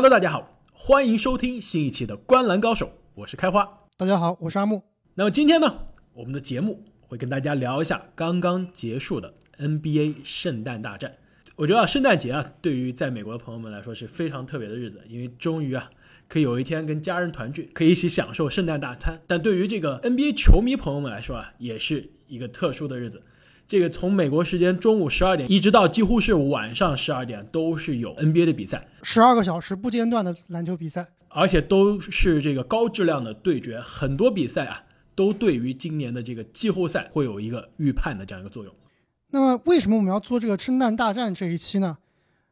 Hello，大家好，欢迎收听新一期的《观篮高手》，我是开花。大家好，我是阿木。那么今天呢，我们的节目会跟大家聊一下刚刚结束的 NBA 圣诞大战。我觉得啊，圣诞节啊，对于在美国的朋友们来说是非常特别的日子，因为终于啊，可以有一天跟家人团聚，可以一起享受圣诞大餐。但对于这个 NBA 球迷朋友们来说啊，也是一个特殊的日子。这个从美国时间中午十二点一直到几乎是晚上十二点，都是有 NBA 的比赛，十二个小时不间断的篮球比赛，而且都是这个高质量的对决。很多比赛啊，都对于今年的这个季后赛会有一个预判的这样一个作用。那么，为什么我们要做这个圣诞大战这一期呢？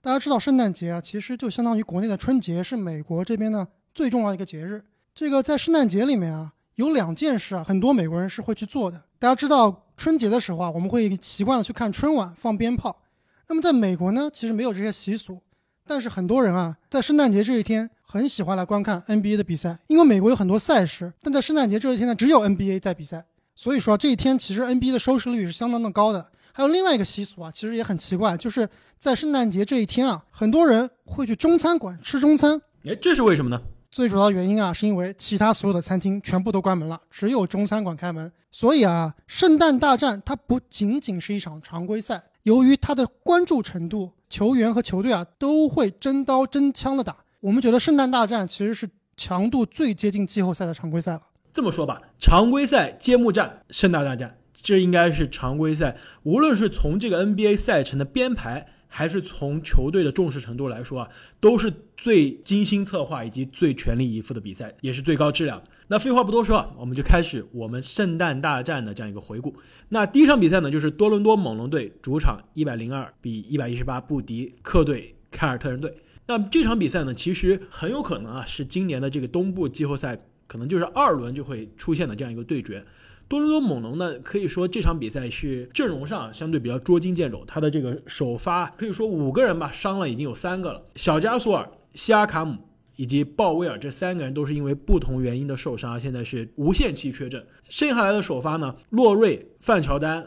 大家知道，圣诞节啊，其实就相当于国内的春节，是美国这边呢最重要的一个节日。这个在圣诞节里面啊，有两件事啊，很多美国人是会去做的。大家知道。春节的时候啊，我们会习惯的去看春晚放鞭炮。那么在美国呢，其实没有这些习俗，但是很多人啊，在圣诞节这一天很喜欢来观看 NBA 的比赛，因为美国有很多赛事，但在圣诞节这一天呢，只有 NBA 在比赛，所以说这一天其实 NBA 的收视率是相当的高的。还有另外一个习俗啊，其实也很奇怪，就是在圣诞节这一天啊，很多人会去中餐馆吃中餐。哎，这是为什么呢？最主要原因啊，是因为其他所有的餐厅全部都关门了，只有中餐馆开门。所以啊，圣诞大战它不仅仅是一场常规赛，由于它的关注程度，球员和球队啊都会真刀真枪的打。我们觉得圣诞大战其实是强度最接近季后赛的常规赛了。这么说吧，常规赛揭幕战，圣诞大战，这应该是常规赛，无论是从这个 NBA 赛程的编排。还是从球队的重视程度来说啊，都是最精心策划以及最全力以赴的比赛，也是最高质量。那废话不多说啊，我们就开始我们圣诞大战的这样一个回顾。那第一场比赛呢，就是多伦多猛龙队主场一百零二比一百一十八不敌客队凯尔特人队。那这场比赛呢，其实很有可能啊，是今年的这个东部季后赛可能就是二轮就会出现的这样一个对决。多伦多猛龙呢，可以说这场比赛是阵容上相对比较捉襟见肘。他的这个首发可以说五个人吧，伤了已经有三个了。小加索尔、西亚卡姆以及鲍威尔这三个人都是因为不同原因的受伤，现在是无限期缺阵。剩下来的首发呢，洛瑞、范乔丹、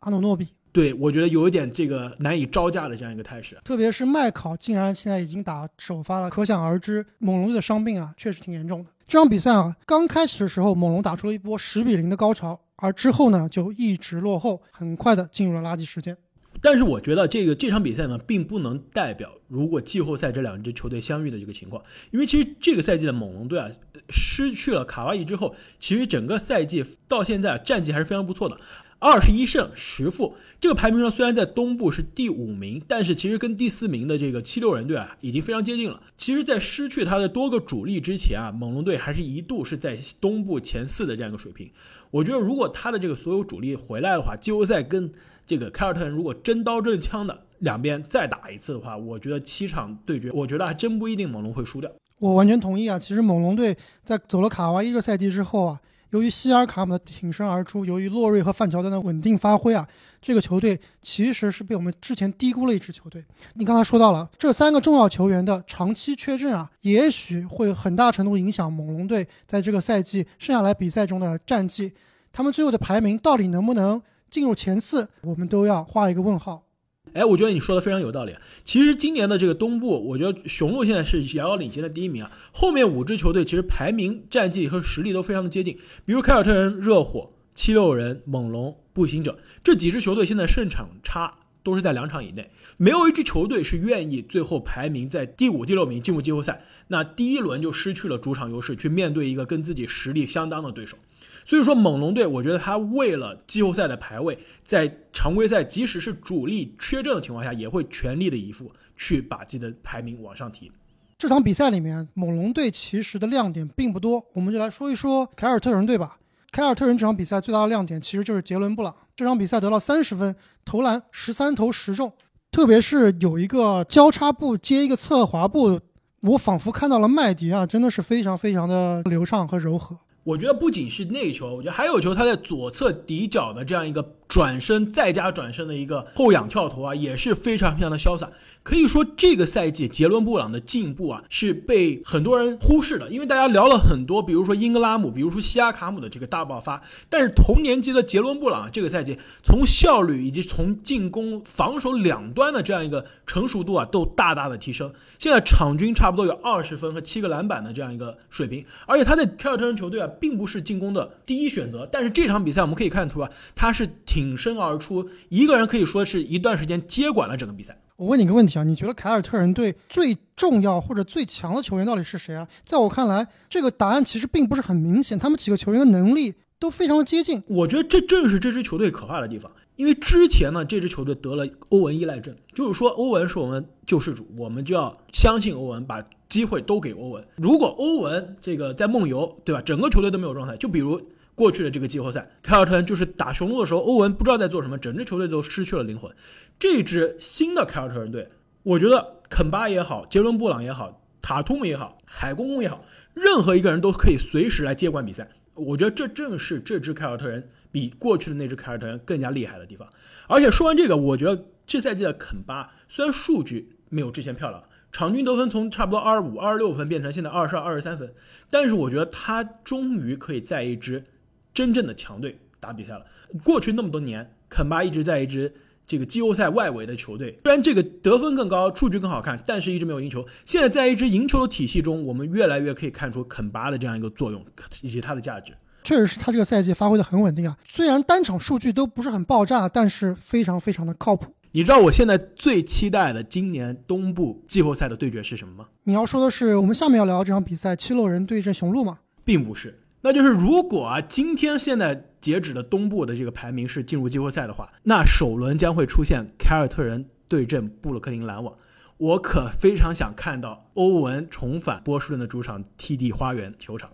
阿努诺比，对我觉得有一点这个难以招架的这样一个态势。特别是麦考竟然现在已经打首发了，可想而知猛龙队的伤病啊，确实挺严重的。这场比赛啊，刚开始的时候，猛龙打出了一波十比零的高潮，而之后呢，就一直落后，很快的进入了垃圾时间。但是我觉得这个这场比赛呢，并不能代表如果季后赛这两支球队相遇的这个情况，因为其实这个赛季的猛龙队啊，失去了卡哇伊之后，其实整个赛季到现在战绩还是非常不错的。二十一胜十负，这个排名上虽然在东部是第五名，但是其实跟第四名的这个七六人队啊已经非常接近了。其实，在失去他的多个主力之前啊，猛龙队还是一度是在东部前四的这样一个水平。我觉得，如果他的这个所有主力回来的话，季后赛跟这个凯尔特人如果真刀真枪的两边再打一次的话，我觉得七场对决，我觉得还真不一定猛龙会输掉。我完全同意啊！其实猛龙队在走了卡哇伊这个赛季之后啊。由于希尔卡姆的挺身而出，由于洛瑞和范乔丹的稳定发挥啊，这个球队其实是被我们之前低估了一支球队。你刚才说到了这三个重要球员的长期缺阵啊，也许会很大程度影响猛龙队在这个赛季剩下来比赛中的战绩。他们最后的排名到底能不能进入前四，我们都要画一个问号。哎，我觉得你说的非常有道理。其实今年的这个东部，我觉得雄鹿现在是遥遥领先的第一名啊。后面五支球队其实排名、战绩和实力都非常的接近。比如凯尔特人、热火、七六人、猛龙、步行者这几支球队，现在胜场差都是在两场以内。没有一支球队是愿意最后排名在第五、第六名进入季后赛，那第一轮就失去了主场优势，去面对一个跟自己实力相当的对手。所以说，猛龙队，我觉得他为了季后赛的排位，在常规赛即使是主力缺阵的情况下，也会全力的以赴去把自己的排名往上提。这场比赛里面，猛龙队其实的亮点并不多，我们就来说一说凯尔特人队吧。凯尔特人这场比赛最大的亮点其实就是杰伦布朗，这场比赛得了三十分，投篮十三投十中，特别是有一个交叉步接一个侧滑步，我仿佛看到了麦迪啊，真的是非常非常的流畅和柔和。我觉得不仅是内球，我觉得还有球，他在左侧底角的这样一个转身再加转身的一个后仰跳投啊，也是非常非常的潇洒。可以说，这个赛季杰伦布朗的进步啊，是被很多人忽视的，因为大家聊了很多，比如说英格拉姆，比如说西亚卡姆的这个大爆发，但是同年级的杰伦布朗这个赛季从效率以及从进攻、防守两端的这样一个成熟度啊，都大大的提升。现在场均差不多有二十分和七个篮板的这样一个水平，而且他在凯尔特人球队啊，并不是进攻的第一选择，但是这场比赛我们可以看出啊，他是挺身而出，一个人可以说是一段时间接管了整个比赛。我问你个问题啊，你觉得凯尔特人队最重要或者最强的球员到底是谁啊？在我看来，这个答案其实并不是很明显，他们几个球员的能力都非常的接近。我觉得这正是这支球队可怕的地方，因为之前呢，这支球队得了欧文依赖症，就是说欧文是我们救世主，我们就要相信欧文，把机会都给欧文。如果欧文这个在梦游，对吧？整个球队都没有状态，就比如。过去的这个季后赛，凯尔特人就是打雄鹿的时候，欧文不知道在做什么，整支球队都失去了灵魂。这支新的凯尔特人队，我觉得肯巴也好，杰伦布朗也好，塔图姆也好，海公公也好，任何一个人都可以随时来接管比赛。我觉得这正是这支凯尔特人比过去的那支凯尔特人更加厉害的地方。而且说完这个，我觉得这赛季的肯巴虽然数据没有之前漂亮，场均得分从差不多二十五、二十六分变成现在二十二、二十三分，但是我觉得他终于可以在一支。真正的强队打比赛了。过去那么多年，肯巴一直在一支这个季后赛外围的球队，虽然这个得分更高，数据更好看，但是一直没有赢球。现在在一支赢球的体系中，我们越来越可以看出肯巴的这样一个作用以及他的价值。确实是他这个赛季发挥的很稳定啊，虽然单场数据都不是很爆炸，但是非常非常的靠谱。你知道我现在最期待的今年东部季后赛的对决是什么吗？你要说的是我们下面要聊这场比赛，七六人对阵雄鹿吗？并不是。那就是如果啊，今天现在截止的东部的这个排名是进入季后赛的话，那首轮将会出现凯尔特人对阵布鲁克林篮网。我可非常想看到欧文重返波士顿的主场 TD 花园球场。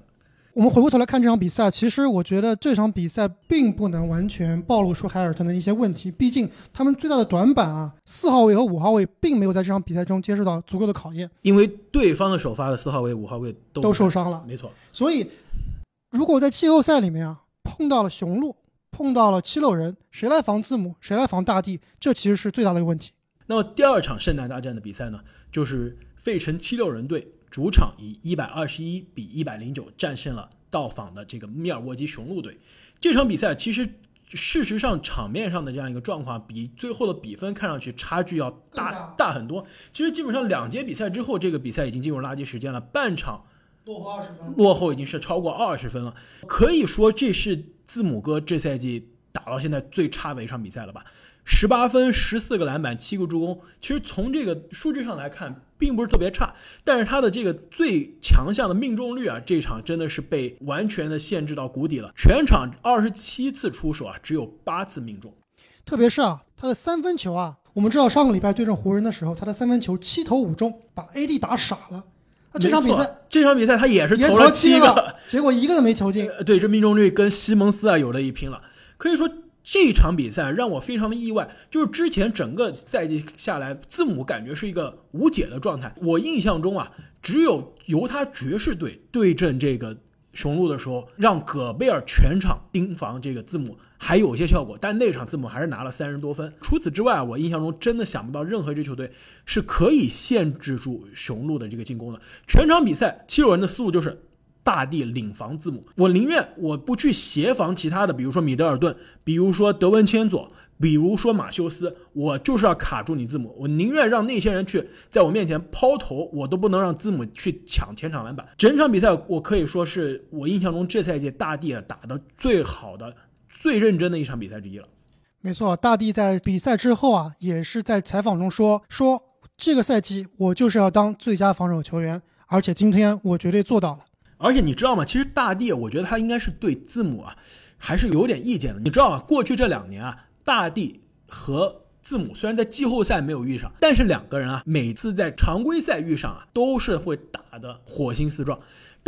我们回过头来看这场比赛，其实我觉得这场比赛并不能完全暴露出凯尔特人的一些问题，毕竟他们最大的短板啊，四号位和五号位并没有在这场比赛中接受到足够的考验，因为对方的首发的四号位、五号位都都受伤了。没错，所以。如果在季后赛里面啊碰到了雄鹿，碰到了七六人，谁来防字母，谁来防大地，这其实是最大的一个问题。那么第二场圣诞大战的比赛呢，就是费城七六人队主场以一百二十一比一百零九战胜了到访的这个密尔沃基雄鹿队。这场比赛其实事实上场面上的这样一个状况，比最后的比分看上去差距要大大很多。其实基本上两节比赛之后，这个比赛已经进入垃圾时间了，半场。落后二十分，落后已经是超过二十分了，可以说这是字母哥这赛季打到现在最差的一场比赛了吧？十八分，十四个篮板，七个助攻。其实从这个数据上来看，并不是特别差，但是他的这个最强项的命中率啊，这场真的是被完全的限制到谷底了。全场二十七次出手啊，只有八次命中。特别是啊，他的三分球啊，我们知道上个礼拜对阵湖人的时候，他的三分球七投五中，把 AD 打傻了。那这场比赛，这场比赛他也是投了七个，结果一个都没投进。对，这命中率跟西蒙斯啊有的一拼了。可以说这场比赛让我非常的意外，就是之前整个赛季下来，字母感觉是一个无解的状态。我印象中啊，只有犹他爵士队对阵这个雄鹿的时候，让戈贝尔全场盯防这个字母。还有些效果，但那场字母还是拿了三十多分。除此之外，我印象中真的想不到任何一支球队是可以限制住雄鹿的这个进攻的。全场比赛，七六人的思路就是大地领防字母。我宁愿我不去协防其他的，比如说米德尔顿，比如说德文千佐，比如说马修斯，我就是要卡住你字母。我宁愿让那些人去在我面前抛投，我都不能让字母去抢前场篮板。整场比赛，我可以说是我印象中这赛季大地啊打的最好的。最认真的一场比赛之一了，没错。大帝在比赛之后啊，也是在采访中说：“说这个赛季我就是要当最佳防守球员，而且今天我绝对做到了。”而且你知道吗？其实大帝，我觉得他应该是对字母啊，还是有点意见的。你知道吗？过去这两年啊，大帝和字母虽然在季后赛没有遇上，但是两个人啊，每次在常规赛遇上啊，都是会打的火星四撞。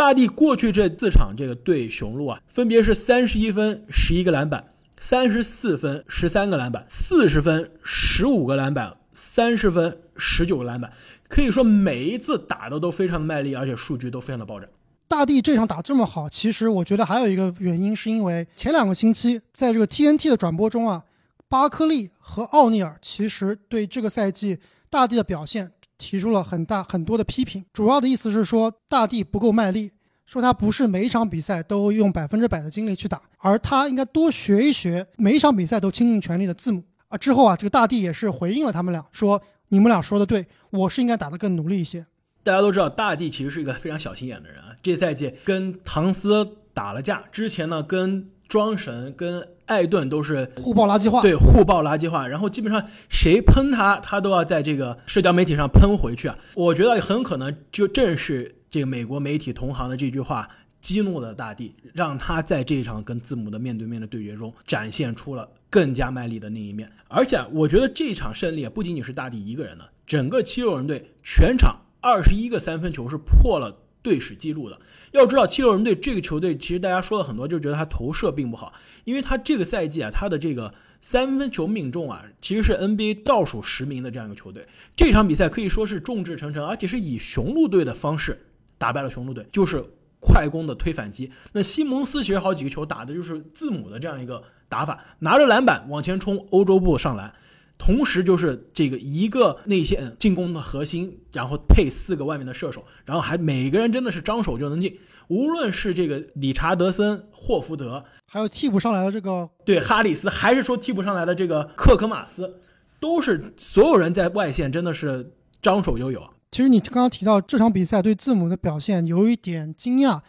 大帝过去这四场这个对雄鹿啊，分别是三十一分、十一个篮板，三十四分、十三个篮板，四十分、十五个篮板，三十分、十九个篮板，可以说每一次打的都非常的卖力，而且数据都非常的爆炸。大帝这场打这么好，其实我觉得还有一个原因，是因为前两个星期在这个 TNT 的转播中啊，巴克利和奥尼尔其实对这个赛季大帝的表现提出了很大很多的批评，主要的意思是说大帝不够卖力，说他不是每一场比赛都用百分之百的精力去打，而他应该多学一学每一场比赛都倾尽全力的字母啊。之后啊，这个大帝也是回应了他们俩，说你们俩说的对，我是应该打得更努力一些。大家都知道，大帝其实是一个非常小心眼的人啊，这赛季跟唐斯打了架，之前呢跟。庄神跟艾顿都是互爆垃圾话，对互爆垃圾话，然后基本上谁喷他，他都要在这个社交媒体上喷回去啊。我觉得很可能就正是这个美国媒体同行的这句话激怒了大帝，让他在这场跟字母的面对面的对决中展现出了更加卖力的那一面。而且我觉得这场胜利不仅仅是大帝一个人的，整个七六人队全场二十一个三分球是破了。队史记录的，要知道七六人队这个球队，其实大家说了很多，就觉得他投射并不好，因为他这个赛季啊，他的这个三分球命中啊，其实是 NBA 倒数十名的这样一个球队。这场比赛可以说是众志成城，而且是以雄鹿队的方式打败了雄鹿队，就是快攻的推反击。那西蒙斯其实好几个球打的就是字母的这样一个打法，拿着篮板往前冲，欧洲步上篮。同时就是这个一个内线进攻的核心，然后配四个外面的射手，然后还每个人真的是张手就能进。无论是这个理查德森、霍福德，还有替补上来的这个对哈里斯，还是说替补上来的这个克克马斯，都是所有人在外线真的是张手就有。其实你刚刚提到这场比赛对字母的表现有一点惊讶，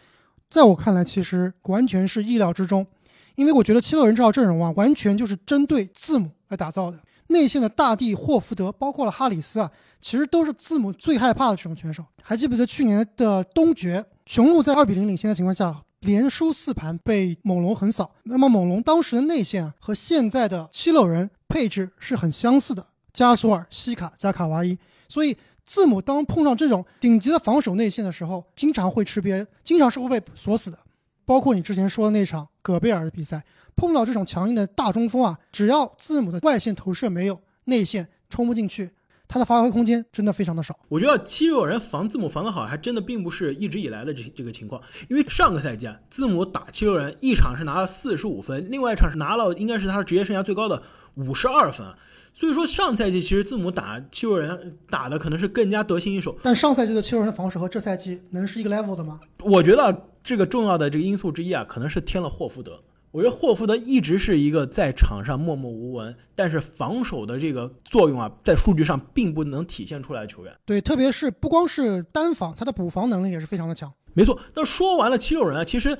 在我看来其实完全是意料之中，因为我觉得七六人这套阵容啊，完全就是针对字母来打造的。内线的大帝霍福德，包括了哈里斯啊，其实都是字母最害怕的这种选手。还记不记得去年的东决，雄鹿在二比零领先的情况下，连输四盘被猛龙横扫。那么猛龙当时的内线啊，和现在的七六人配置是很相似的，加索尔、西卡加卡哇伊。所以字母当碰上这种顶级的防守内线的时候，经常会吃瘪，经常是会被锁死的。包括你之前说的那场戈贝尔的比赛。碰到这种强硬的大中锋啊，只要字母的外线投射没有，内线冲不进去，他的发挥空间真的非常的少。我觉得七六人防字母防的好，还真的并不是一直以来的这这个情况。因为上个赛季啊，字母打七六人一场是拿了四十五分，另外一场是拿了应该是他职业生涯最高的五十二分。所以说上赛季其实字母打七六人打的可能是更加得心应手。但上赛季的七六人的防守和这赛季能是一个 level 的吗？我觉得这个重要的这个因素之一啊，可能是添了霍福德。我觉得霍福德一直是一个在场上默默无闻，但是防守的这个作用啊，在数据上并不能体现出来的球员。对，特别是不光是单防，他的补防能力也是非常的强。没错。那说完了七六人啊，其实。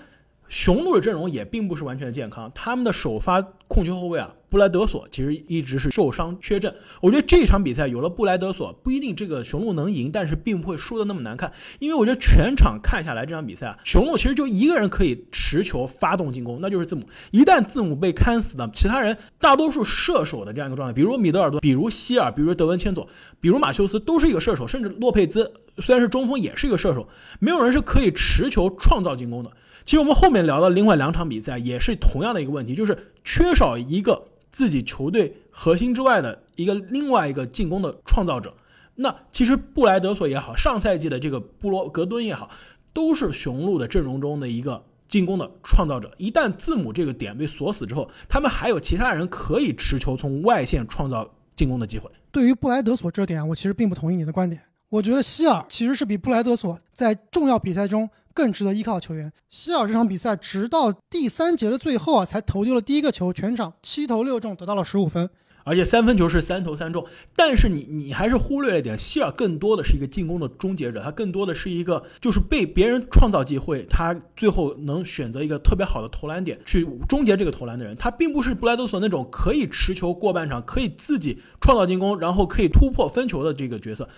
雄鹿的阵容也并不是完全的健康，他们的首发控球后卫啊，布莱德索其实一直是受伤缺阵。我觉得这场比赛有了布莱德索，不一定这个雄鹿能赢，但是并不会输的那么难看。因为我觉得全场看下来这场比赛啊，雄鹿其实就一个人可以持球发动进攻，那就是字母。一旦字母被看死呢，其他人大多数射手的这样一个状态，比如米德尔多，比如希尔，比如德文千佐，比如马修斯，都是一个射手，甚至洛佩兹虽然是中锋，也是一个射手，没有人是可以持球创造进攻的。其实我们后面聊到另外两场比赛也是同样的一个问题，就是缺少一个自己球队核心之外的一个另外一个进攻的创造者。那其实布莱德索也好，上赛季的这个布罗格敦也好，都是雄鹿的阵容中的一个进攻的创造者。一旦字母这个点被锁死之后，他们还有其他人可以持球从外线创造进攻的机会。对于布莱德索这点，我其实并不同意你的观点。我觉得希尔其实是比布莱德索在重要比赛中。更值得依靠的球员，希尔这场比赛直到第三节的最后啊，才投丢了第一个球，全场七投六中，得到了十五分，而且三分球是三投三中。但是你你还是忽略了一点，希尔更多的是一个进攻的终结者，他更多的是一个就是被别人创造机会，他最后能选择一个特别好的投篮点去终结这个投篮的人。他并不是布莱德索那种可以持球过半场，可以自己创造进攻，然后可以突破分球的这个角色。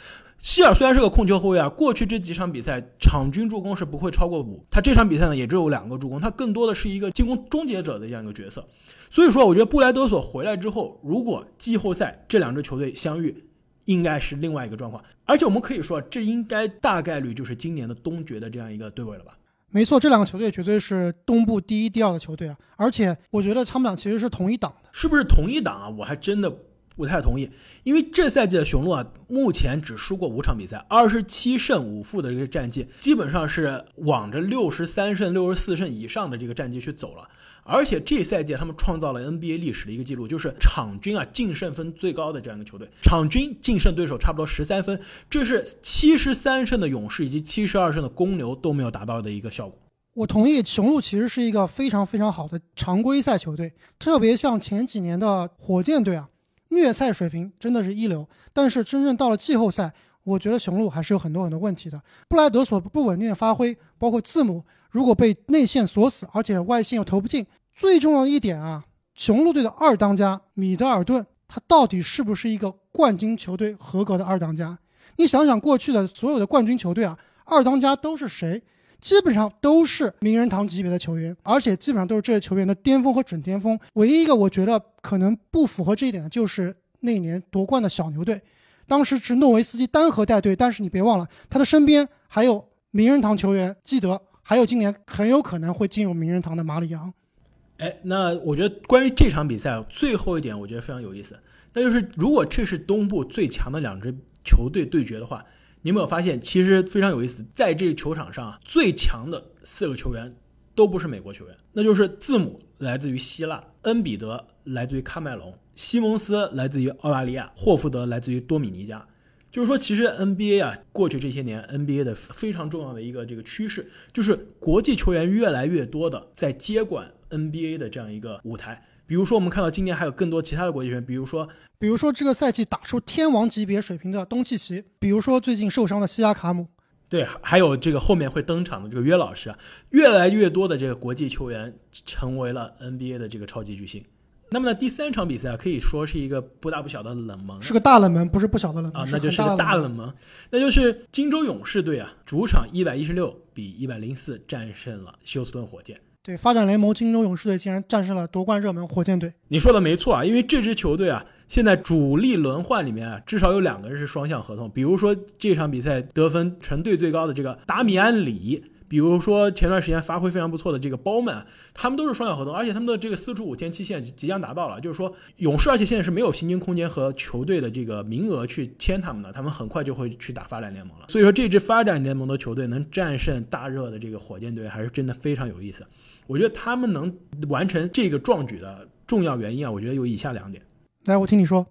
希尔虽然是个控球后卫啊，过去这几场比赛场均助攻是不会超过五，他这场比赛呢也只有两个助攻，他更多的是一个进攻终结者的这样一个角色。所以说，我觉得布莱德索回来之后，如果季后赛这两支球队相遇，应该是另外一个状况。而且我们可以说，这应该大概率就是今年的东决的这样一个对位了吧？没错，这两个球队绝对是东部第一、第二的球队啊。而且我觉得他们俩其实是同一档的，是不是同一档啊？我还真的。不太同意，因为这赛季的雄鹿啊，目前只输过五场比赛，二十七胜五负的这个战绩，基本上是往着六十三胜、六十四胜以上的这个战绩去走了。而且这赛季他们创造了 NBA 历史的一个记录，就是场均啊净胜分最高的这样一个球队，场均净胜对手差不多十三分，这是七十三胜的勇士以及七十二胜的公牛都没有达到的一个效果。我同意，雄鹿其实是一个非常非常好的常规赛球队，特别像前几年的火箭队啊，虐菜水平真的是一流。但是真正到了季后赛，我觉得雄鹿还是有很多很多问题的。布莱德所不稳定的发挥，包括字母如果被内线锁死，而且外线又投不进，最重要一点啊，雄鹿队的二当家米德尔顿，他到底是不是一个冠军球队合格的二当家？你想想过去的所有的冠军球队啊，二当家都是谁？基本上都是名人堂级别的球员，而且基本上都是这些球员的巅峰和准巅峰。唯一一个我觉得可能不符合这一点的，就是那年夺冠的小牛队，当时是诺维斯基单核带队，但是你别忘了，他的身边还有名人堂球员基德，还有今年很有可能会进入名人堂的马里昂。哎，那我觉得关于这场比赛最后一点，我觉得非常有意思，那就是如果这是东部最强的两支球队对决的话。你有没有发现，其实非常有意思，在这个球场上啊，最强的四个球员都不是美国球员，那就是字母来自于希腊，恩比德来自于喀麦隆，西蒙斯来自于澳大利亚，霍福德来自于多米尼加。就是说，其实 NBA 啊，过去这些年 NBA 的非常重要的一个这个趋势，就是国际球员越来越多的在接管 NBA 的这样一个舞台。比如说，我们看到今年还有更多其他的国际球员，比如说，比如说这个赛季打出天王级别水平的东契奇，比如说最近受伤的西亚卡姆，对，还有这个后面会登场的这个约老师啊，越来越多的这个国际球员成为了 NBA 的这个超级巨星。那么呢，第三场比赛啊可以说是一个不大不小的冷门，是个大冷门，不是不小的冷门啊，那就是个大冷门，那就是金州勇士队啊，主场一百一十六比一百零四战胜了休斯顿火箭。对，发展联盟金州勇士队竟然战胜了夺冠热门火箭队。你说的没错啊，因为这支球队啊，现在主力轮换里面啊，至少有两个人是双向合同。比如说这场比赛得分全队最高的这个达米安里。比如说前段时间发挥非常不错的这个包曼，他们都是双向合同，而且他们的这个四出五天期限即将达到了。就是说勇士，而且现在是没有薪金空间和球队的这个名额去签他们的，他们很快就会去打发展联盟了。所以说这支发展联盟的球队能战胜大热的这个火箭队，还是真的非常有意思。我觉得他们能完成这个壮举的重要原因啊，我觉得有以下两点。来，我听你说。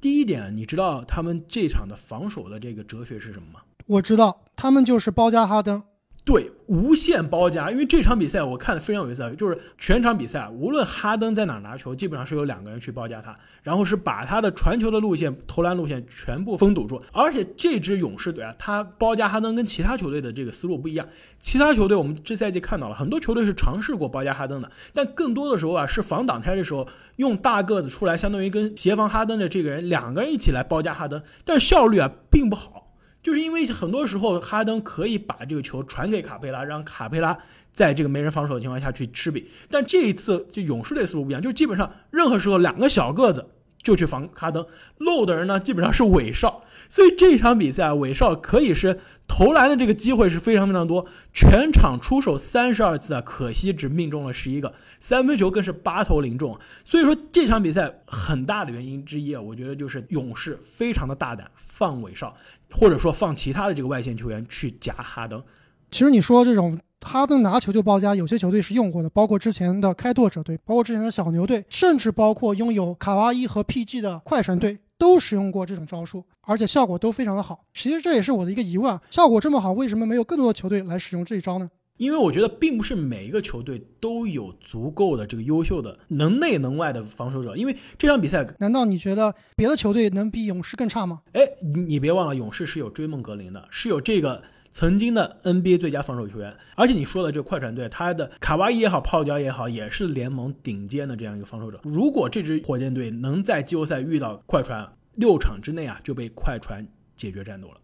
第一点，你知道他们这场的防守的这个哲学是什么吗？我知道，他们就是包夹哈登。对，无限包夹，因为这场比赛我看的非常有意思，就是全场比赛，无论哈登在哪拿球，基本上是有两个人去包夹他，然后是把他的传球的路线、投篮路线全部封堵住。而且这支勇士队啊，他包夹哈登跟其他球队的这个思路不一样。其他球队我们这赛季看到了很多球队是尝试过包夹哈登的，但更多的时候啊，是防挡拆的时候用大个子出来，相当于跟协防哈登的这个人两个人一起来包夹哈登，但效率啊并不好。就是因为很多时候哈登可以把这个球传给卡佩拉，让卡佩拉在这个没人防守的情况下去吃饼。但这一次就勇士队思路不一样，就基本上任何时候两个小个子就去防哈登，漏的人呢基本上是韦少。所以这场比赛韦少可以是投篮的这个机会是非常非常多，全场出手三十二次啊，可惜只命中了十一个，三分球更是八投零中。所以说这场比赛很大的原因之一啊，我觉得就是勇士非常的大胆放韦少。或者说放其他的这个外线球员去夹哈登，其实你说这种哈登拿球就包夹，有些球队是用过的，包括之前的开拓者队，包括之前的小牛队，甚至包括拥有卡哇伊和 PG 的快船队都使用过这种招数，而且效果都非常的好。其实这也是我的一个疑问啊，效果这么好，为什么没有更多的球队来使用这一招呢？因为我觉得并不是每一个球队都有足够的这个优秀的能内能外的防守者。因为这场比赛，难道你觉得别的球队能比勇士更差吗？哎，你你别忘了，勇士是有追梦格林的，是有这个曾经的 NBA 最佳防守球员。而且你说的这个快船队，他的卡哇伊也好，泡椒也好，也是联盟顶尖的这样一个防守者。如果这支火箭队能在季后赛遇到快船，六场之内啊就被快船解决战斗了。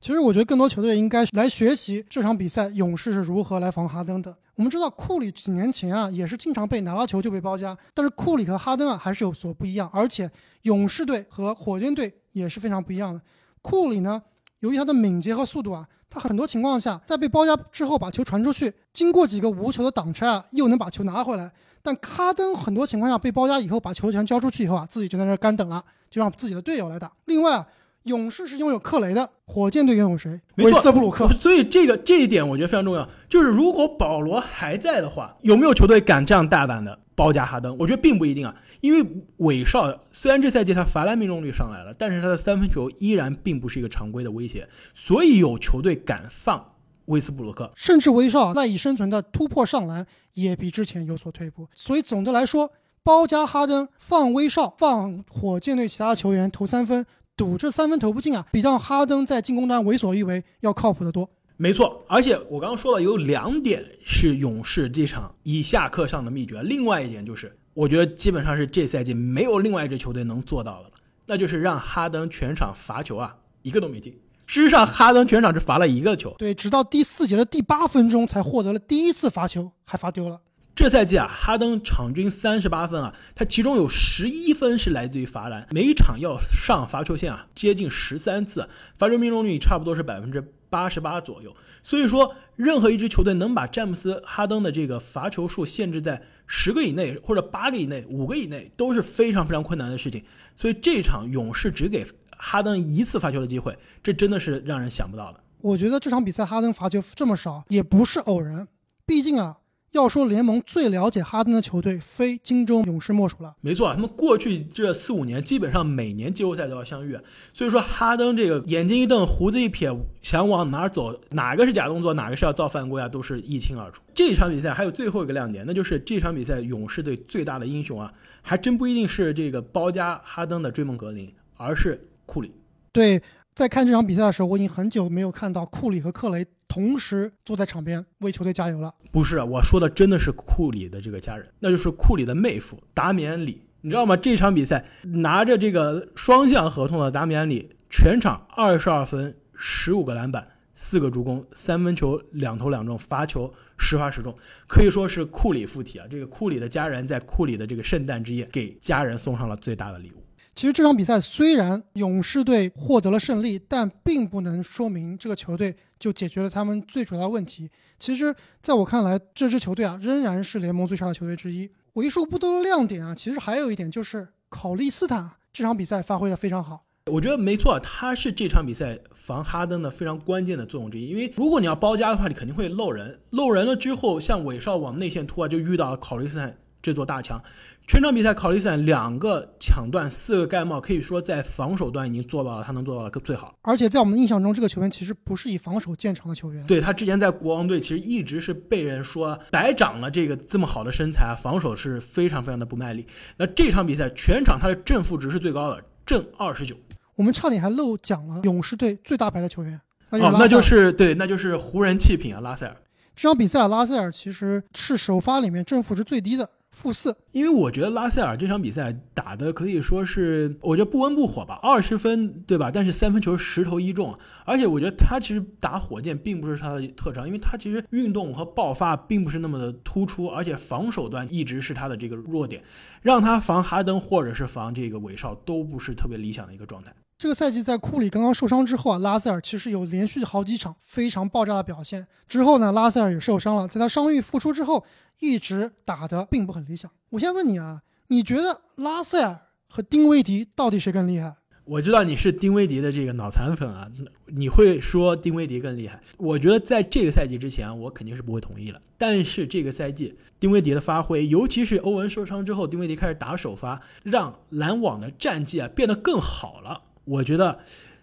其实我觉得更多球队应该来学习这场比赛，勇士是如何来防哈登的。我们知道库里几年前啊也是经常被拿到球就被包夹，但是库里和哈登啊还是有所不一样。而且勇士队和火箭队也是非常不一样的。库里呢，由于他的敏捷和速度啊，他很多情况下在被包夹之后把球传出去，经过几个无球的挡拆啊，又能把球拿回来。但哈登很多情况下被包夹以后，把球权交出去以后啊，自己就在那干等了，就让自己的队友来打。另外啊。勇士是拥有克雷的，火箭队拥有谁？没错韦斯特布鲁克。所以这个这一点我觉得非常重要，就是如果保罗还在的话，有没有球队敢这样大胆的包夹哈登？我觉得并不一定啊，因为韦少虽然这赛季他罚篮命中率上来了，但是他的三分球依然并不是一个常规的威胁，所以有球队敢放威斯布鲁克。甚至威少赖以生存的突破上篮也比之前有所退步。所以总的来说，包夹哈登，放威少，放火箭队其他球员投三分，赌这三分投不进啊，比让哈登在进攻端为所欲为要靠谱得多。没错，而且我刚刚说了，有两点是勇士这场以下克上的秘诀，另外一点就是，我觉得基本上是这赛季没有另外一支球队能做到的了，那就是让哈登全场罚球啊，一个都没进。事实上，哈登全场只罚了一个球。对，直到第四节的第八分钟才获得了第一次罚球，还罚丢了。这赛季啊，哈登场均三十八分啊，他其中有十一分是来自于罚篮，每场要上罚球线啊，接近十三次，罚球命中率差不多是百分之八十八左右。所以说，任何一支球队能把詹姆斯、哈登的这个罚球数限制在十个以内，或者八个以内、五个以内，都是非常非常困难的事情。所以这场勇士只给哈登一次罚球的机会，这真的是让人想不到的。我觉得这场比赛哈登罚球这么少也不是偶然，毕竟啊，要说联盟最了解哈登的球队，非金州勇士莫属了。没错，他们过去这四五年基本上每年季后赛都要相遇，啊所以说哈登这个眼睛一瞪，胡子一撇，想往哪儿走，哪个是假动作，哪个是要造犯规啊，都是一清二楚。这场比赛还有最后一个亮点，那就是这场比赛勇士队最大的英雄啊，还真不一定是这个包夹哈登的追梦格林，而是库里。对，在看这场比赛的时候，我已经很久没有看到库里和克雷同时坐在场边为球队加油了。不是，我说的真的是库里的这个家人，那就是库里的妹夫达米安里。你知道吗？这场比赛拿着这个双向合同的达米安里，全场二十二分、十五个篮板、四个助攻、三分球两投两中，罚球十罚十中，可以说是库里附体啊！这个库里的家人在库里的这个圣诞之夜给家人送上了最大的礼物。其实这场比赛虽然勇士队获得了胜利，但并不能说明这个球队就解决了他们最主要的问题。其实，在我看来，这支球队啊仍然是联盟最差的球队之一。为数不多的亮点啊，其实还有一点就是考利斯坦这场比赛发挥的非常好。我觉得没错，他是这场比赛防哈登的非常关键的作用之一。因为如果你要包夹的话，你肯定会漏人，漏人了之后，像韦少往内线突啊，就遇到考利斯坦这座大墙。全场比赛，考利斯坦两个抢断，四个盖帽，可以说在防守端已经做到了他能做到的最好。而且在我们的印象中，这个球员其实不是以防守见长的球员。对他之前在国王队，其实一直是被人说白长了这个这么好的身材，防守是非常非常的不卖力。那这场比赛全场他的正负值是最高的，正二十九。我们差点还漏讲了勇士队最大牌的球员，那就是哦，那就是对，那就是湖人弃品啊，拉塞尔。这场比赛啊，拉塞尔其实是首发里面正负值最低的，负四。因为我觉得拉塞尔这场比赛打的可以说是，我觉得不温不火吧，二十分对吧？但是三分球十投一中，而且我觉得他其实打火箭并不是他的特长，因为他其实运动和爆发并不是那么的突出，而且防守端一直是他的这个弱点，让他防哈登或者是防这个韦少都不是特别理想的一个状态。这个赛季在库里刚刚受伤之后啊，拉塞尔其实有连续好几场非常爆炸的表现。之后呢，拉塞尔也受伤了，在他伤愈复出之后，一直打得并不很理想。我先问你啊，你觉得拉塞尔和丁威迪到底谁更厉害？我知道你是丁威迪的这个脑残粉啊，你会说丁威迪更厉害。我觉得在这个赛季之前，我肯定是不会同意了。但是这个赛季，丁威迪的发挥，尤其是欧文受伤之后，丁威迪开始打首发，让篮网的战绩啊变得更好了。我觉得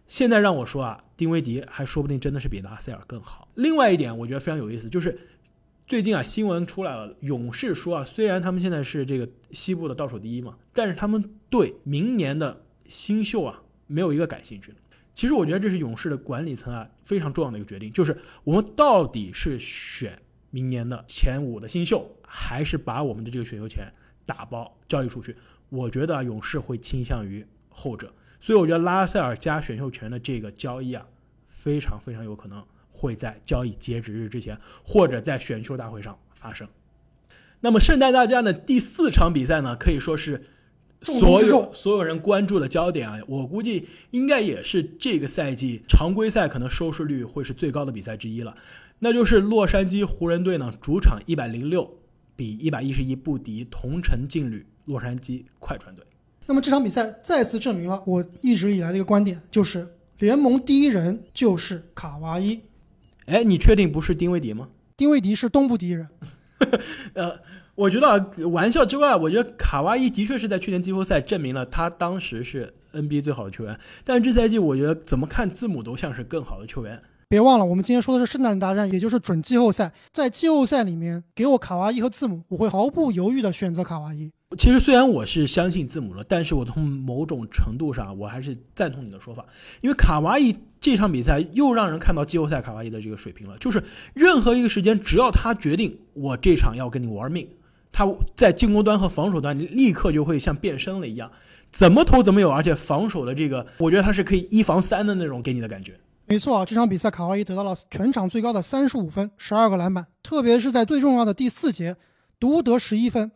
现在让我说啊，丁威迪还说不定真的是比拉塞尔更好。另外一点，我觉得非常有意思，就是最近啊新闻出来了，勇士说啊，虽然他们现在是这个西部的倒数第一嘛，但是他们对明年的新秀啊没有一个感兴趣的。其实我觉得这是勇士的管理层啊非常重要的一个决定，就是我们到底是选明年的前五的新秀，还是把我们的这个选秀权打包交易出去？我觉得啊勇士会倾向于后者。所以我觉得拉塞尔加选秀权的这个交易啊，非常非常有可能会在交易截止日之前，或者在选秀大会上发生。那么圣诞大战的第四场比赛呢，可以说是所有所有人关注的焦点啊。我估计应该也是这个赛季常规赛可能收视率会是最高的比赛之一了，那就是洛杉矶湖人队呢主场一百零六比一百一十一不敌同城劲旅洛杉矶快船队。那么这场比赛再次证明了我一直以来的一个观点，就是联盟第一人就是卡哇伊。哎，你确定不是丁威迪吗？丁威迪是东部第一人。呃，我觉得啊玩笑之外，我觉得卡哇伊的确是在去年季后赛证明了他当时是 NBA 最好的球员。但是这赛季，我觉得怎么看字母都像是更好的球员。别忘了，我们今天说的是圣诞大战，也就是准季后赛。在季后赛里面，给我卡哇伊和字母，我会毫不犹豫的选择卡哇伊。其实虽然我是相信字母了，但是我从某种程度上，我还是赞同你的说法，因为卡哇伊这场比赛又让人看到季后赛卡哇伊的这个水平了。就是任何一个时间，只要他决定我这场要跟你玩命，他在进攻端和防守端立刻就会像变身了一样，怎么投怎么有，而且防守的这个，我觉得他是可以一防三的那种给你的感觉。没错啊，这场比赛卡哇伊得到了全场最高的三十五分，十二个篮板，特别是在最重要的第四节，独得十一分。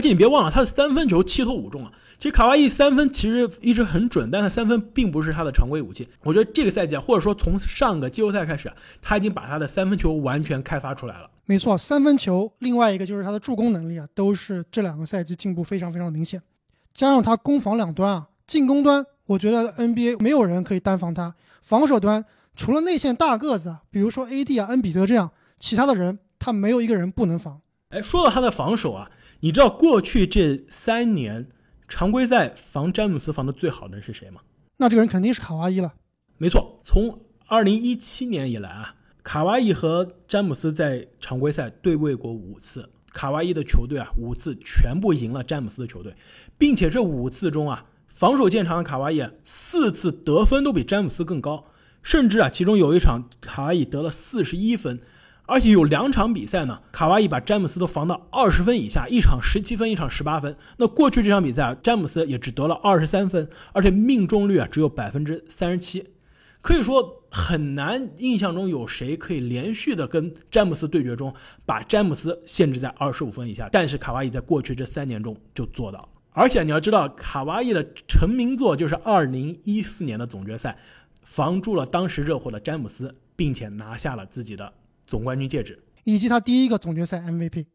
而且你别忘了，他的三分球七投五中啊。其实卡哇伊三分其实一直很准，但是三分并不是他的常规武器。我觉得这个赛季啊，或者说从上个季后赛开始，他已经把他的三分球完全开发出来了。没错，三分球，另外一个就是他的助攻能力啊，都是这两个赛季进步非常非常的明显。加上他攻防两端啊，进攻端我觉得 NBA 没有人可以单防他，防守端除了内线大个子，比如说 AD 啊、恩比德这样，其他的人他没有一个人不能防。哎，说到他的防守啊。你知道过去这三年常规赛防詹姆斯防的最好的人是谁吗？那这个人肯定是卡哇伊了。没错，从二零一七年以来啊，卡哇伊和詹姆斯在常规赛对位过五次，卡哇伊的球队啊五次全部赢了詹姆斯的球队，并且这五次中啊，防守见长的卡哇伊四次得分都比詹姆斯更高，甚至啊其中有一场卡哇伊得了四十一分。而且有两场比赛呢，卡哇伊把詹姆斯都防到二十分以下，一场十七分，一场十八分。那过去这场比赛啊，詹姆斯也只得了二十三分，而且命中率啊只有百分之三十七，可以说很难印象中有谁可以连续的跟詹姆斯对决中把詹姆斯限制在二十五分以下。但是卡哇伊在过去这三年中就做到了，而且你要知道，卡哇伊的成名作就是二零一四年的总决赛，防住了当时热火的詹姆斯，并且拿下了自己的。总冠军戒指，以及他第一个总决赛 MVP。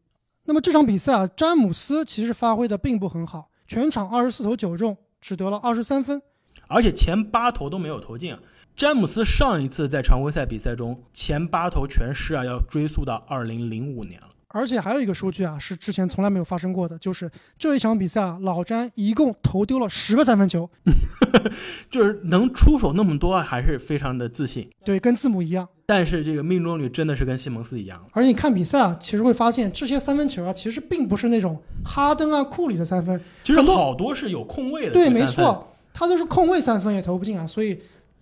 那么这场比赛啊，詹姆斯其实发挥的并不很好，全场二十四投九中，只得了二十三分，而且前八投都没有投进啊。詹姆斯上一次在常规赛比赛中前八投全失啊，要追溯到二零零五年了。而且还有一个数据啊，是之前从来没有发生过的，就是这一场比赛啊，老詹一共投丢了十个三分球，就是能出手那么多，还是非常的自信。对，跟字母一样。但是这个命中率真的是跟西蒙斯一样。而且你看比赛啊，其实会发现这些三分球啊，其实并不是那种哈登啊、库里的三分，其实好多是有空位的。对，没错，他都是空位三分也投不进啊，所以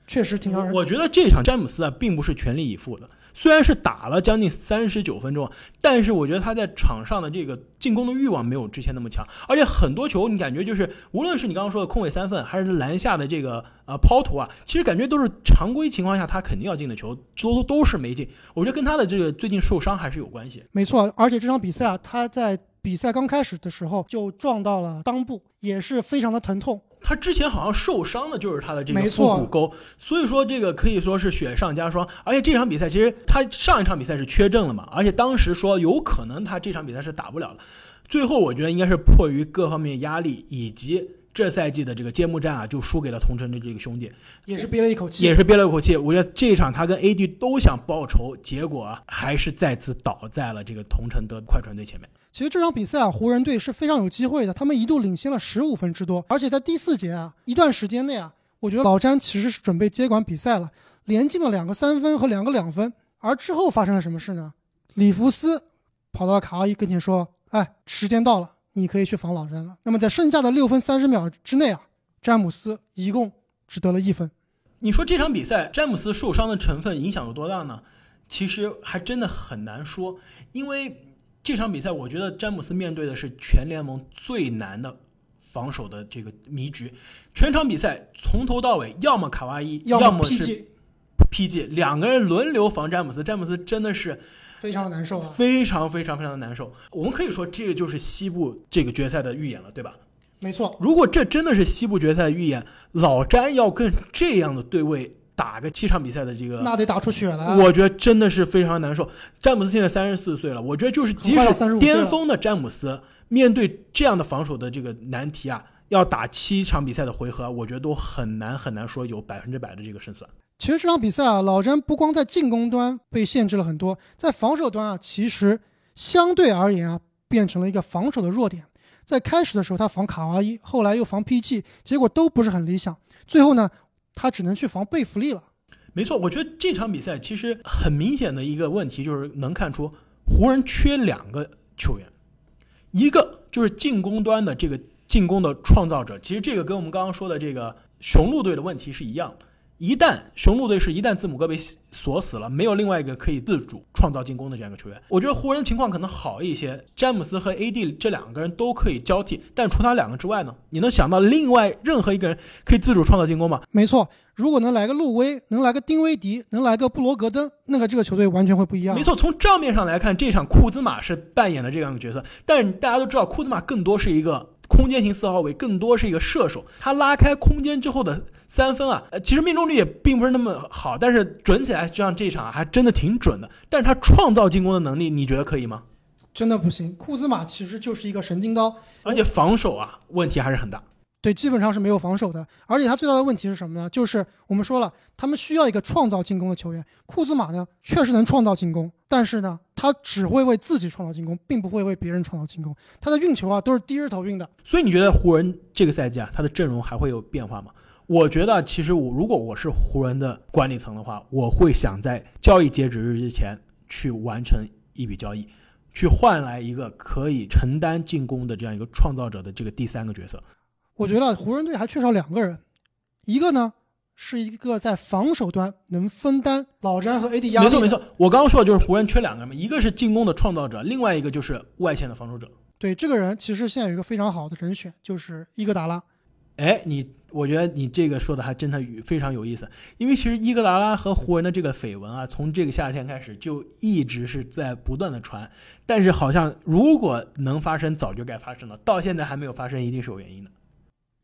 确实挺让人。我觉得这场詹姆斯啊，并不是全力以赴的。虽然是打了将近三十九分钟，但是我觉得他在场上的这个进攻的欲望没有之前那么强，而且很多球你感觉就是，无论是你刚刚说的空位三分，还是篮下的这个呃抛投啊，其实感觉都是常规情况下他肯定要进的球，都都是没进。我觉得跟他的这个最近受伤还是有关系。没错，而且这场比赛啊，他在比赛刚开始的时候就撞到了裆部，也是非常的疼痛。他之前好像受伤的就是他的这个腹股沟，所以说这个可以说是雪上加霜。而且这场比赛其实他上一场比赛是缺阵了嘛，而且当时说有可能他这场比赛是打不了了。最后我觉得应该是迫于各方面压力以及这赛季的这个揭幕战啊，就输给了同城的这个兄弟，也是憋了一口气，也是憋了一口气。我觉得这一场他跟 AD 都想报仇，结果还是再次倒在了这个同城的快船队前面。其实这场比赛啊，湖人队是非常有机会的，他们一度领先了十五分之多，而且在第四节啊一段时间内啊，我觉得老詹其实是准备接管比赛了，连进了两个三分和两个两分。而之后发生了什么事呢？里弗斯跑到卡哇伊跟前说：“哎，时间到了，你可以去防老詹了。”那么在剩下的六分三十秒之内啊，詹姆斯一共只得了一分。你说这场比赛詹姆斯受伤的成分影响有多大呢？其实还真的很难说，因为。这场比赛，我觉得詹姆斯面对的是全联盟最难的防守的这个迷局。全场比赛从头到尾，要么卡哇伊，要么是 PG，两个人轮流防詹姆斯。詹姆斯真的是非常难受啊，非常非常非常的难受。我们可以说，这个就是西部这个决赛的预演了，对吧？没错。如果这真的是西部决赛的预演，老詹要跟这样的对位。打个七场比赛的这个，那得打出血来。我觉得真的是非常难受。詹姆斯现在三十四岁了，我觉得就是即使巅峰的詹姆斯面对这样的防守的这个难题啊，要打七场比赛的回合，我觉得都很难很难说有百分之百的这个胜算。其实这场比赛啊，老詹不光在进攻端被限制了很多，在防守端啊，其实相对而言啊，变成了一个防守的弱点。在开始的时候他防卡哇伊，后来又防 PG，结果都不是很理想。最后呢，他只能去防贝弗利了。没错，我觉得这场比赛其实很明显的一个问题就是能看出湖人缺两个球员，一个就是进攻端的这个进攻的创造者。其实这个跟我们刚刚说的这个雄鹿队的问题是一样的。一旦雄鹿队是一旦字母哥被锁死了，没有另外一个可以自主创造进攻的这样一个球员，我觉得湖人情况可能好一些。詹姆斯和 AD 这两个人都可以交替，但除他两个之外呢，你能想到另外任何一个人可以自主创造进攻吗？没错，如果能来个路威，能来个丁威迪，能来个布罗格登，那个这个球队完全会不一样。没错，从账面上来看，这场库兹马是扮演了这样一个角色，但是大家都知道，库兹马更多是一个。空间型四号位更多是一个射手，他拉开空间之后的三分啊，呃，其实命中率也并不是那么好，但是准起来，就像这场还真的挺准的。但是他创造进攻的能力，你觉得可以吗？真的不行，库兹马其实就是一个神经刀，而且防守啊问题还是很大。对，基本上是没有防守的，而且他最大的问题是什么呢？就是我们说了，他们需要一个创造进攻的球员。库兹马呢，确实能创造进攻，但是呢，他只会为自己创造进攻，并不会为别人创造进攻。他的运球啊，都是低着头运的。所以你觉得湖人这个赛季啊，他的阵容还会有变化吗？我觉得，其实我如果我是湖人的管理层的话，我会想在交易截止日之前去完成一笔交易，去换来一个可以承担进攻的这样一个创造者的这个第三个角色。我觉得湖人队还缺少两个人，一个呢是一个在防守端能分担老詹和 AD 压力。没错没错，我刚刚说的就是湖人缺两个人嘛，一个是进攻的创造者，另外一个就是外线的防守者。对，这个人其实现在有一个非常好的人选，就是伊戈达拉。哎，你我觉得你这个说的还真的非常有意思，因为其实伊戈达拉和湖人的这个绯闻啊，从这个夏天开始就一直是在不断的传，但是好像如果能发生，早就该发生了，到现在还没有发生，一定是有原因的。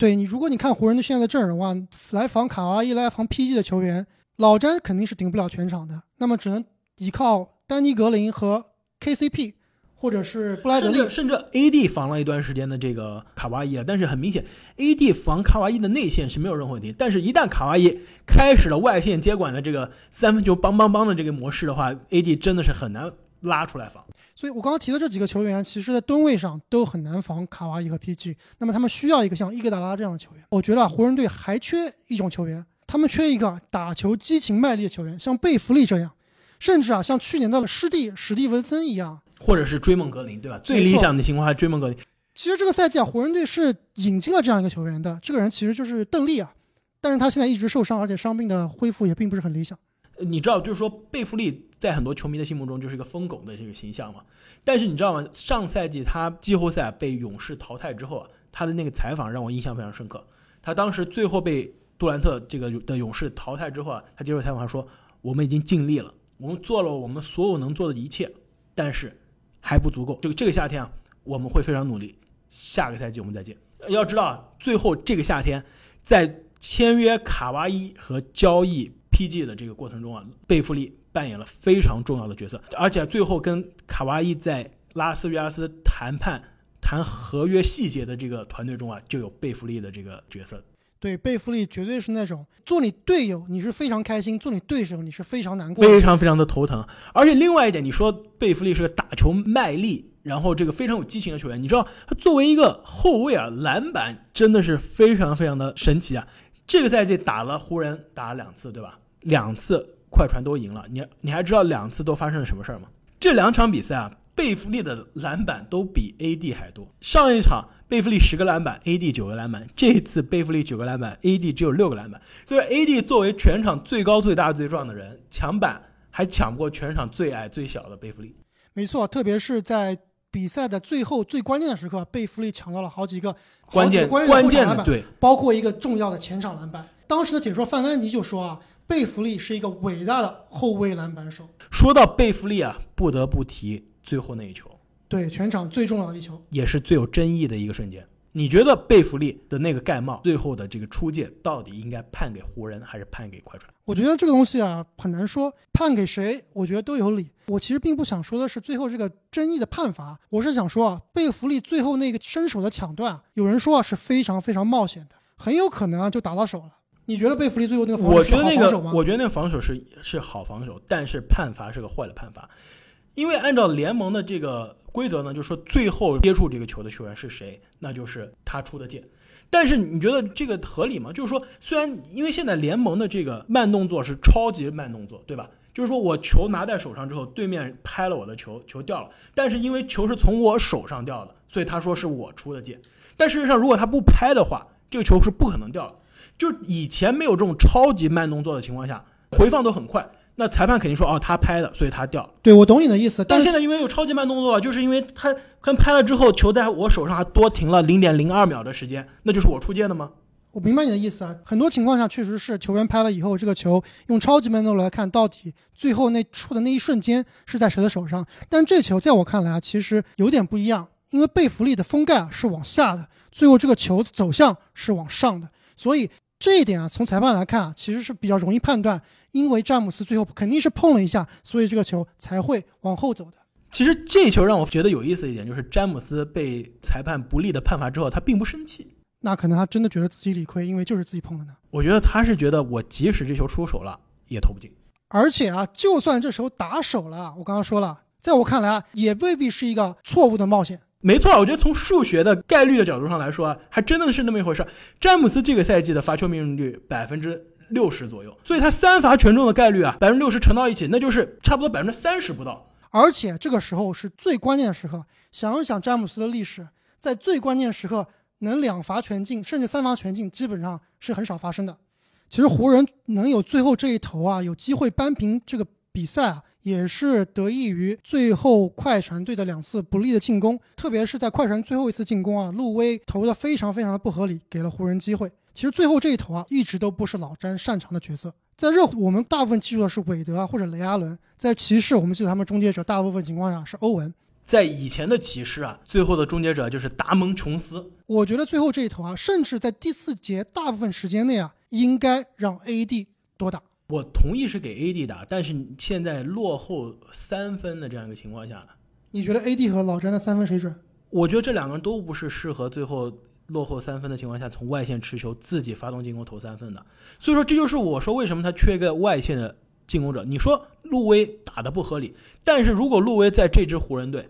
对你，如果你看湖人的现在的阵容啊，来防卡哇伊、来防 PG 的球员，老詹肯定是顶不了全场的，那么只能依靠丹尼格林和 KCP，或者是布莱德利，甚至 AD 防了一段时间的这个卡哇伊啊。但是很明显，AD 防卡哇伊的内线是没有任何问题，但是一旦卡哇伊开始了外线接管的这个三分球邦邦邦的这个模式的话，AD 真的是很难拉出来防。所以我刚刚提的这几个球员，其实在吨位上都很难防卡哇伊和 PG。那么他们需要一个像伊戈达拉这样的球员。我觉得啊湖人队还缺一种球员，他们缺一个打球激情卖力的球员，像贝弗利这样，甚至啊像去年的师弟史蒂文森一样，或者是追梦格林，对吧？最理想的情况还追梦格林。其实这个赛季啊，湖人队是引进了这样一个球员的，这个人其实就是邓利啊，但是他现在一直受伤，而且伤病的恢复也并不是很理想。你知道，就是说贝弗利。在很多球迷的心目中，就是一个疯狗的这个形象嘛。但是你知道吗？上赛季他季后赛被勇士淘汰之后啊，他的那个采访让我印象非常深刻。他当时最后被杜兰特这个的勇士淘汰之后啊，他接受采访说：“我们已经尽力了，我们做了我们所有能做的一切，但是还不足够。这个这个夏天啊，我们会非常努力。下个赛季我们再见。要知道，最后这个夏天在签约卡哇伊和交易 PG 的这个过程中啊，贝弗利。扮演了非常重要的角色，而且最后跟卡哇伊在拉斯维加斯谈判谈合约细节的这个团队中啊，就有贝弗利的这个角色。对，贝弗利绝对是那种做你队友你是非常开心，做你对手你是非常难过，非常非常的头疼。而且另外一点，你说贝弗利是个打球卖力，然后这个非常有激情的球员，你知道他作为一个后卫啊，篮板真的是非常非常的神奇啊。这个赛季打了湖人打了两次，对吧？两次。快船都赢了，你你还知道两次都发生了什么事儿吗？这两场比赛啊，贝弗利的篮板都比 AD 还多。上一场贝弗利十个篮板，AD 九个篮板，这一次贝弗利九个篮板，AD 只有六个篮板。所以 AD 作为全场最高、最大、最壮的人，抢板还抢不过全场最矮、最小的贝弗利。没错，特别是在比赛的最后最关键的时刻，贝弗利抢到了好几个关键关键篮板，对，包括一个重要的前场篮板。当时的解说范甘迪就说啊。贝弗利是一个伟大的后卫篮板手。说到贝弗利啊，不得不提最后那一球，对全场最重要的一球，也是最有争议的一个瞬间。你觉得贝弗利的那个盖帽最后的这个出界到底应该判给湖人还是判给快船？我觉得这个东西啊很难说，判给谁，我觉得都有理。我其实并不想说的是最后这个争议的判罚，我是想说啊，贝弗利最后那个伸手的抢断，有人说啊是非常非常冒险的，很有可能啊就打到手了。你觉得贝弗利最后那个防守是我觉得那个好防守吗？我觉得那个防守是是好防守，但是判罚是个坏的判罚，因为按照联盟的这个规则呢，就是说最后接触这个球的球员是谁，那就是他出的界。但是你觉得这个合理吗？就是说，虽然因为现在联盟的这个慢动作是超级慢动作，对吧？就是说我球拿在手上之后，对面拍了我的球，球掉了，但是因为球是从我手上掉的，所以他说是我出的界。但事实上，如果他不拍的话，这个球是不可能掉的。就以前没有这种超级慢动作的情况下，回放都很快，那裁判肯定说哦他拍的，所以他掉了。对我懂你的意思，但但现在因为有超级慢动作，就是因为他跟拍了之后，球在我手上还多停了零点零二秒的时间，那就是我出界的吗？我明白你的意思啊，很多情况下确实是球员拍了以后，这个球用超级慢动作来看，到底最后那触的那一瞬间是在谁的手上？但这球在我看来啊，其实有点不一样，因为贝弗利的封盖啊是往下的，最后这个球走向是往上的，所以这一点啊，从裁判来看啊，其实是比较容易判断，因为詹姆斯最后肯定是碰了一下，所以这个球才会往后走的。其实这球让我觉得有意思一点，就是詹姆斯被裁判不利的判罚之后，他并不生气。那可能他真的觉得自己理亏，因为就是自己碰的呢。我觉得他是觉得我即使这球出手了，也投不进。而且啊，就算这时候打手了，我刚刚说了，在我看来啊，也未必是一个错误的冒险。没错，我觉得从数学的概率的角度上来说，还真的是那么一回事。詹姆斯这个赛季的罚球命中率百分之六十左右，所以他三罚全中的概率啊，百分之六十乘到一起，那就是差不多百分之三十不到。而且这个时候是最关键的时刻，想一想詹姆斯的历史，在最关键时刻能两罚全进，甚至三罚全进，基本上是很少发生的。其实湖人能有最后这一投啊，有机会扳平这个比赛啊，也是得益于最后快船队的两次不利的进攻，特别是在快船最后一次进攻啊，路威投的非常非常的不合理，给了湖人机会。其实最后这一投啊，一直都不是老詹擅长的角色。在热火，我们大部分记住的是韦德啊或者雷阿伦；在骑士，我们记得他们终结者大部分情况下是欧文。在以前的骑士啊，最后的终结者就是达蒙琼斯。我觉得最后这一投啊，甚至在第四节大部分时间内啊，应该让 AD 多打。我同意是给 AD 打，但是现在落后三分的这样一个情况下呢，你觉得 AD 和老詹的三分谁准？我觉得这两个人都不是适合最后落后三分的情况下从外线持球自己发动进攻投三分的。所以说，这就是我说为什么他缺一个外线的进攻者。你说路威打的不合理，但是如果路威在这支湖人队，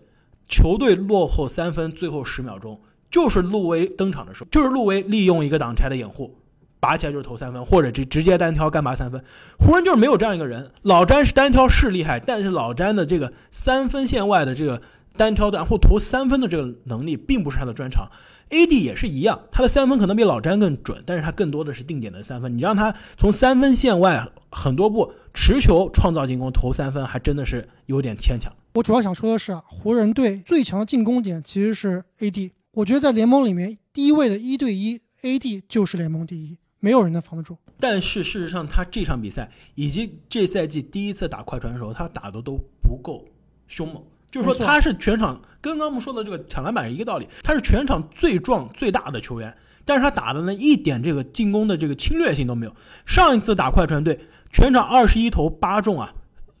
球队落后三分，最后十秒钟，就是路威登场的时候，就是路威利用一个挡拆的掩护，拔起来就是投三分，或者直直接单挑干拔三分。湖人就是没有这样一个人。老詹是单挑是厉害，但是老詹的这个三分线外的这个单挑然后投三分的这个能力，并不是他的专长。AD 也是一样，他的三分可能比老詹更准，但是他更多的是定点的三分。你让他从三分线外很多步持球创造进攻投三分，还真的是有点牵强。我主要想说的是啊，湖人队最强的进攻点其实是 AD。我觉得在联盟里面第一位的一对一 AD 就是联盟第一，没有人能防得住。但是事实上，他这场比赛以及这赛季第一次打快船的时候，他打的都不够凶猛。就是说，他是全场跟刚刚我们说的这个抢篮板是一个道理，他是全场最壮最大的球员，但是他打的呢一点这个进攻的这个侵略性都没有。上一次打快船队，全场二十一投八中啊，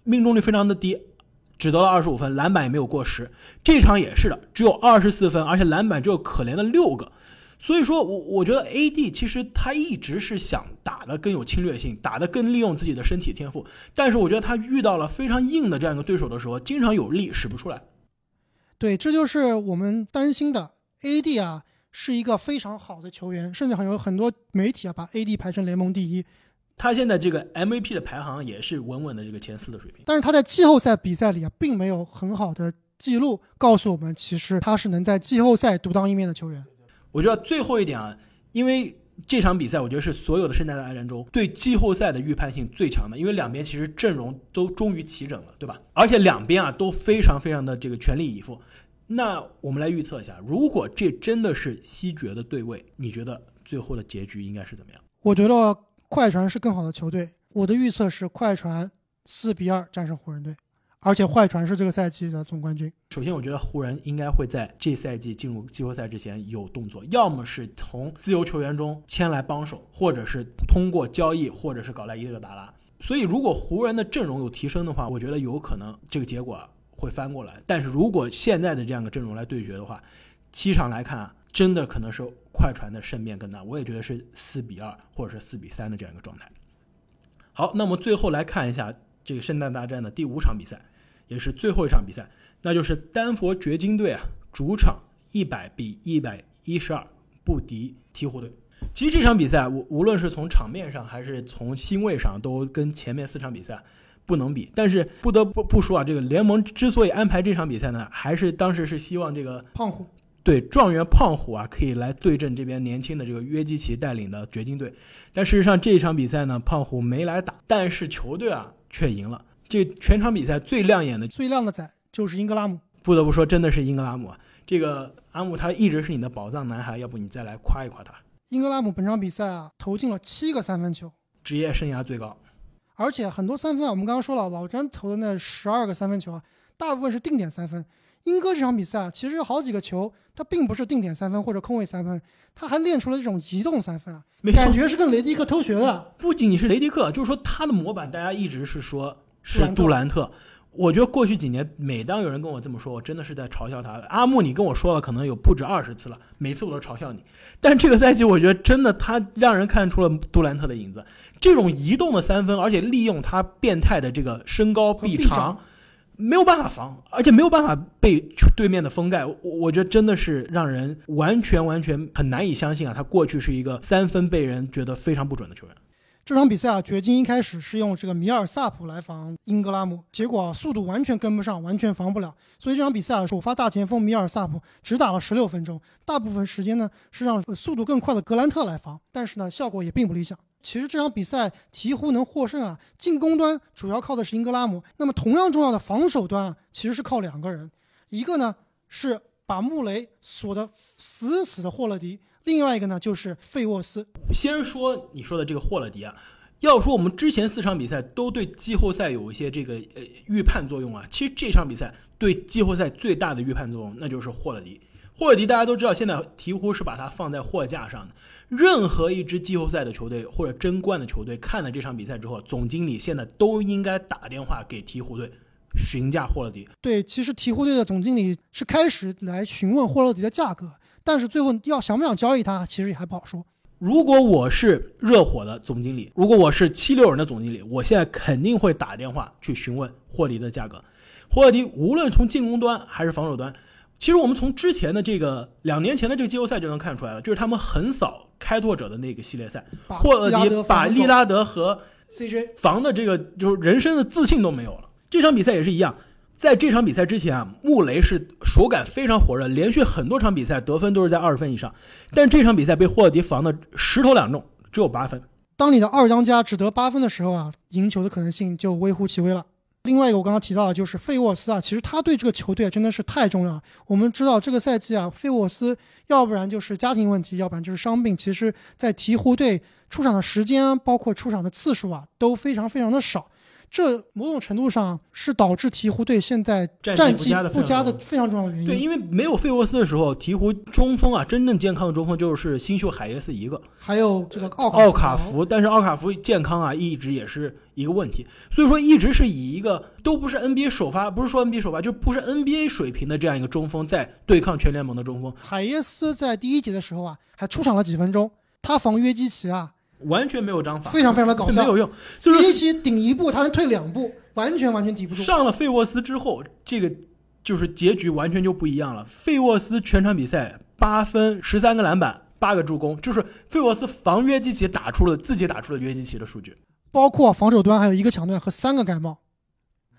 命中率非常的低，只得了二十五分，篮板也没有过十。这场也是的，只有二十四分，而且篮板只有可怜的六个。所以说我我觉得 AD 其实他一直是想打的更有侵略性，打的更利用自己的身体天赋，但是我觉得他遇到了非常硬的这样一个对手的时候，经常有力使不出来。对，这就是我们担心的。AD 啊，是一个非常好的球员，甚至还有很多媒体啊把 AD 排成联盟第一。他现在这个 MVP 的排行也是稳稳的这个前四的水平。但是他在季后赛比赛里啊，并没有很好的记录告诉我们，其实他是能在季后赛独当一面的球员。我觉得最后一点啊，因为这场比赛，我觉得是所有的圣诞大战中对季后赛的预判性最强的，因为两边其实阵容都终于齐整了，对吧？而且两边啊都非常非常的这个全力以赴。那我们来预测一下，如果这真的是西决的对位，你觉得最后的结局应该是怎么样？我觉得快船是更好的球队。我的预测是快船四比二战胜湖人队，而且坏船是这个赛季的总冠军。首先，我觉得湖人应该会在这赛季进入季后赛之前有动作，要么是从自由球员中签来帮手，或者是通过交易，或者是搞来伊勒达拉。所以，如果湖人的阵容有提升的话，我觉得有可能这个结果会翻过来。但是如果现在的这样的阵容来对决的话，七场来看啊，真的可能是快船的胜面更大。我也觉得是四比二或者是四比三的这样一个状态。好，那么最后来看一下这个圣诞大战的第五场比赛，也是最后一场比赛，那就是丹佛掘金队啊主场一百比一百一十二不敌鹈鹕队。其实这场比赛，无无论是从场面上还是从星位上，都跟前面四场比赛不能比。但是不得不不说啊，这个联盟之所以安排这场比赛呢，还是当时是希望这个胖虎对状元胖虎啊，可以来对阵这边年轻的这个约基奇带领的掘金队。但事实上这一场比赛呢，胖虎没来打，但是球队啊却赢了。这全场比赛最亮眼的、最亮的仔就是英格拉姆。不得不说，真的是英格拉姆啊！这个阿姆他一直是你的宝藏男孩，要不你再来夸一夸他？英格拉姆本场比赛啊，投进了七个三分球，职业生涯最高。而且很多三分啊，我们刚刚说了，老詹投的那十二个三分球啊，大部分是定点三分。英哥这场比赛啊，其实有好几个球，他并不是定点三分或者空位三分，他还练出了这种移动三分啊，感觉是跟雷迪克偷学的。不仅仅是雷迪克，就是说他的模板，大家一直是说是杜兰特。我觉得过去几年，每当有人跟我这么说，我真的是在嘲笑他。阿木，你跟我说了，可能有不止二十次了，每次我都嘲笑你。但这个赛季，我觉得真的他让人看出了杜兰特的影子。这种移动的三分，而且利用他变态的这个身高臂长，没有办法防，而且没有办法被对面的封盖。我我觉得真的是让人完全完全很难以相信啊！他过去是一个三分被人觉得非常不准的球员。这场比赛啊，掘金一开始是用这个米尔萨普来防英格拉姆，结果速度完全跟不上，完全防不了。所以这场比赛啊，首发大前锋米尔萨普只打了十六分钟，大部分时间呢是让速度更快的格兰特来防，但是呢效果也并不理想。其实这场比赛鹈鹕能获胜啊，进攻端主要靠的是英格拉姆，那么同样重要的防守端啊，其实是靠两个人，一个呢是把穆雷锁得死死的霍勒迪。另外一个呢，就是费沃斯。先说你说的这个霍勒迪啊，要说我们之前四场比赛都对季后赛有一些这个呃预判作用啊，其实这场比赛对季后赛最大的预判作用，那就是霍勒迪。霍勒迪大家都知道，现在鹈鹕是把它放在货架上的。任何一支季后赛的球队或者争冠的球队，看了这场比赛之后，总经理现在都应该打电话给鹈鹕队询价霍勒迪。对，其实鹈鹕队的总经理是开始来询问霍勒迪的价格。但是最后要想不想交易他，其实也还不好说。如果我是热火的总经理，如果我是七六人的总经理，我现在肯定会打电话去询问霍迪的价格。霍勒迪无论从进攻端还是防守端，其实我们从之前的这个两年前的这个季后赛就能看出来了，就是他们横扫开拓者的那个系列赛，霍勒迪把利拉德和 CJ 防的这个就是人生的自信都没有了。这场比赛也是一样。在这场比赛之前啊，穆雷是手感非常火热，连续很多场比赛得分都是在二十分以上。但这场比赛被霍勒迪防的十投两中，只有八分。当你的二当家只得八分的时候啊，赢球的可能性就微乎其微了。另外一个我刚刚提到的就是费沃斯啊，其实他对这个球队真的是太重要了。我们知道这个赛季啊，费沃斯要不然就是家庭问题，要不然就是伤病。其实，在鹈鹕队出场的时间，包括出场的次数啊，都非常非常的少。这某种程度上是导致鹈鹕队现在战绩不佳的非常重要的原因。对，因为没有费沃斯的时候，鹈鹕中锋啊，真正健康的中锋就是新秀海耶斯一个，还有这个奥奥卡福。但是奥卡福健康啊，一直也是一个问题。所以说，一直是以一个都不是 NBA 首发，不是说 NBA 首发，就不是 NBA 水平的这样一个中锋在对抗全联盟的中锋。海耶斯在第一节的时候啊，还出场了几分钟，他防约基奇啊。完全没有章法，非常非常的搞笑，没有用。一起顶一步，他能退两步，完全完全抵不住。上了费沃斯之后，这个就是结局完全就不一样了。费沃斯全场比赛八分、十三个篮板、八个助攻，就是费沃斯防约基奇打出了自己打出了约基奇的数据，包括防守端还有一个抢断和三个盖帽。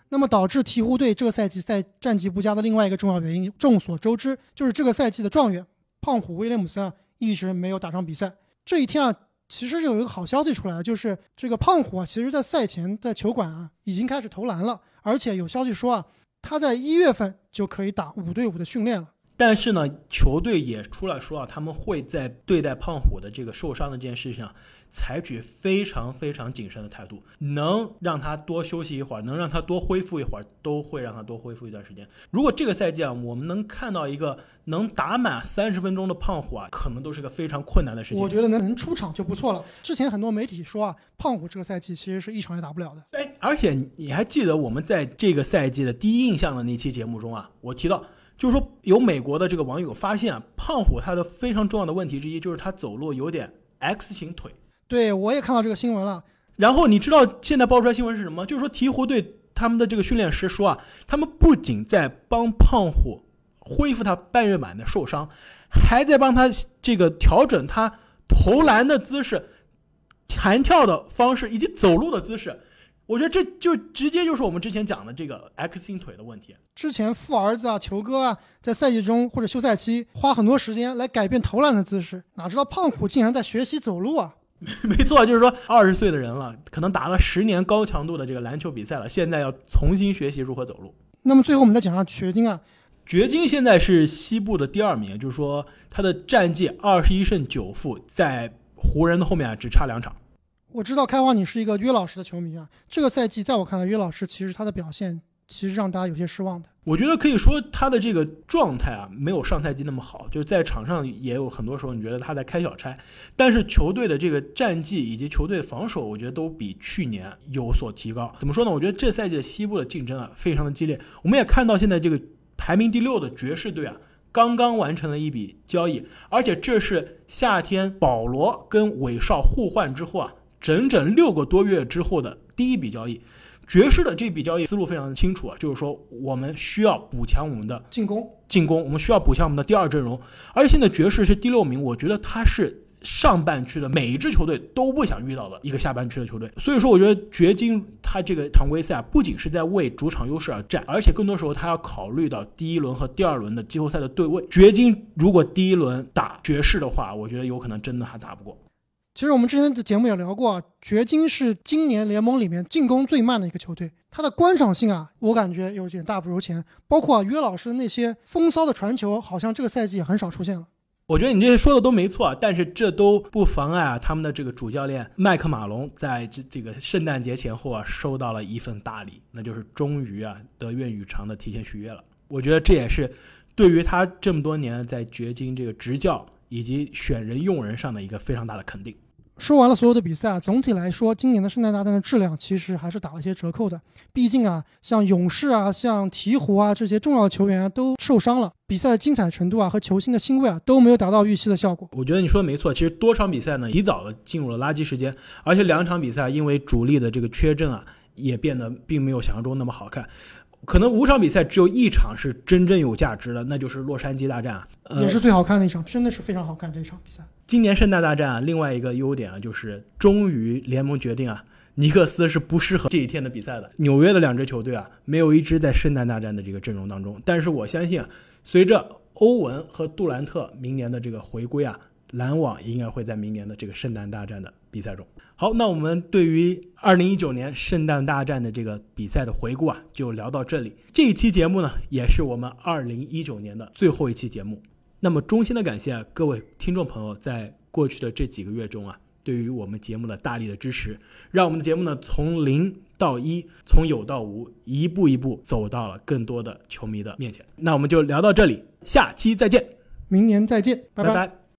那么导致鹈鹕队这个赛季在战绩不佳的另外一个重要原因，众所周知，就是这个赛季的状元胖虎威廉姆森啊一直没有打上比赛。这一天啊。其实有一个好消息出来，就是这个胖虎啊，其实在赛前在球馆啊已经开始投篮了，而且有消息说啊，他在一月份就可以打五对五的训练了。但是呢，球队也出来说啊，他们会在对待胖虎的这个受伤的这件事情上，采取非常非常谨慎的态度，能让他多休息一会儿，能让他多恢复一会儿，都会让他多恢复一段时间。如果这个赛季啊，我们能看到一个能打满三十分钟的胖虎啊，可能都是个非常困难的事情。我觉得能能出场就不错了。之前很多媒体说啊，胖虎这个赛季其实是一场也打不了的。哎，而且你还记得我们在这个赛季的第一印象的那期节目中啊，我提到。就是说，有美国的这个网友发现啊，胖虎他的非常重要的问题之一就是他走路有点 X 型腿。对，我也看到这个新闻了。然后你知道现在爆出来新闻是什么？就是说鹈鹕队他们的这个训练师说啊，他们不仅在帮胖虎恢复他半月板的受伤，还在帮他这个调整他投篮的姿势、弹跳的方式以及走路的姿势。我觉得这就直接就是我们之前讲的这个 X 型腿的问题。之前富儿子啊、球哥啊，在赛季中或者休赛期花很多时间来改变投篮的姿势，哪知道胖虎竟然在学习走路啊！没错，就是说二十岁的人了，可能打了十年高强度的这个篮球比赛了，现在要重新学习如何走路。那么最后我们再讲下掘金啊，掘金现在是西部的第二名，就是说他的战绩二十一胜九负，在湖人的后面啊只差两场。我知道开花，你是一个约老师的球迷啊。这个赛季，在我看来，约老师其实他的表现其实让大家有些失望的。我觉得可以说他的这个状态啊，没有上赛季那么好，就是在场上也有很多时候你觉得他在开小差。但是球队的这个战绩以及球队防守，我觉得都比去年有所提高。怎么说呢？我觉得这赛季的西部的竞争啊，非常的激烈。我们也看到现在这个排名第六的爵士队啊，刚刚完成了一笔交易，而且这是夏天保罗跟韦少互换之后啊。整整六个多月之后的第一笔交易，爵士的这笔交易思路非常的清楚啊，就是说我们需要补强我们的进攻，进攻，我们需要补强我们的第二阵容。而且现在爵士是第六名，我觉得他是上半区的每一支球队都不想遇到的一个下半区的球队。所以说，我觉得掘金他这个常规赛啊不仅是在为主场优势而战，而且更多时候他要考虑到第一轮和第二轮的季后赛的对位。掘金如果第一轮打爵士的话，我觉得有可能真的还打不过。其实我们之前的节目也聊过，掘金是今年联盟里面进攻最慢的一个球队，它的观赏性啊，我感觉有点大不如前。包括啊约老师的那些风骚的传球，好像这个赛季也很少出现了。我觉得你这些说的都没错，但是这都不妨碍啊，他们的这个主教练麦克马龙在这这个圣诞节前后啊，收到了一份大礼，那就是终于啊得愿与偿的提前续约了。我觉得这也是对于他这么多年在掘金这个执教。以及选人用人上的一个非常大的肯定。说完了所有的比赛啊，总体来说，今年的圣诞大战的质量其实还是打了一些折扣的。毕竟啊，像勇士啊、像鹈鹕啊这些重要球员啊都受伤了，比赛的精彩程度啊和球星的欣慰啊都没有达到预期的效果。我觉得你说的没错，其实多场比赛呢，提早的进入了垃圾时间，而且两场比赛因为主力的这个缺阵啊，也变得并没有想象中那么好看。可能五场比赛只有一场是真正有价值的，那就是洛杉矶大战啊，也是最好看的一场，真的是非常好看这一场比赛。今年圣诞大战啊，另外一个优点啊，就是终于联盟决定啊，尼克斯是不适合这一天的比赛的。纽约的两支球队啊，没有一支在圣诞大战的这个阵容当中。但是我相信啊，随着欧文和杜兰特明年的这个回归啊，篮网应该会在明年的这个圣诞大战的比赛中。好，那我们对于二零一九年圣诞大战的这个比赛的回顾啊，就聊到这里。这一期节目呢，也是我们二零一九年的最后一期节目。那么衷心的感谢各位听众朋友在过去的这几个月中啊，对于我们节目的大力的支持，让我们的节目呢从零到一，从有到无，一步一步走到了更多的球迷的面前。那我们就聊到这里，下期再见，明年再见，拜拜。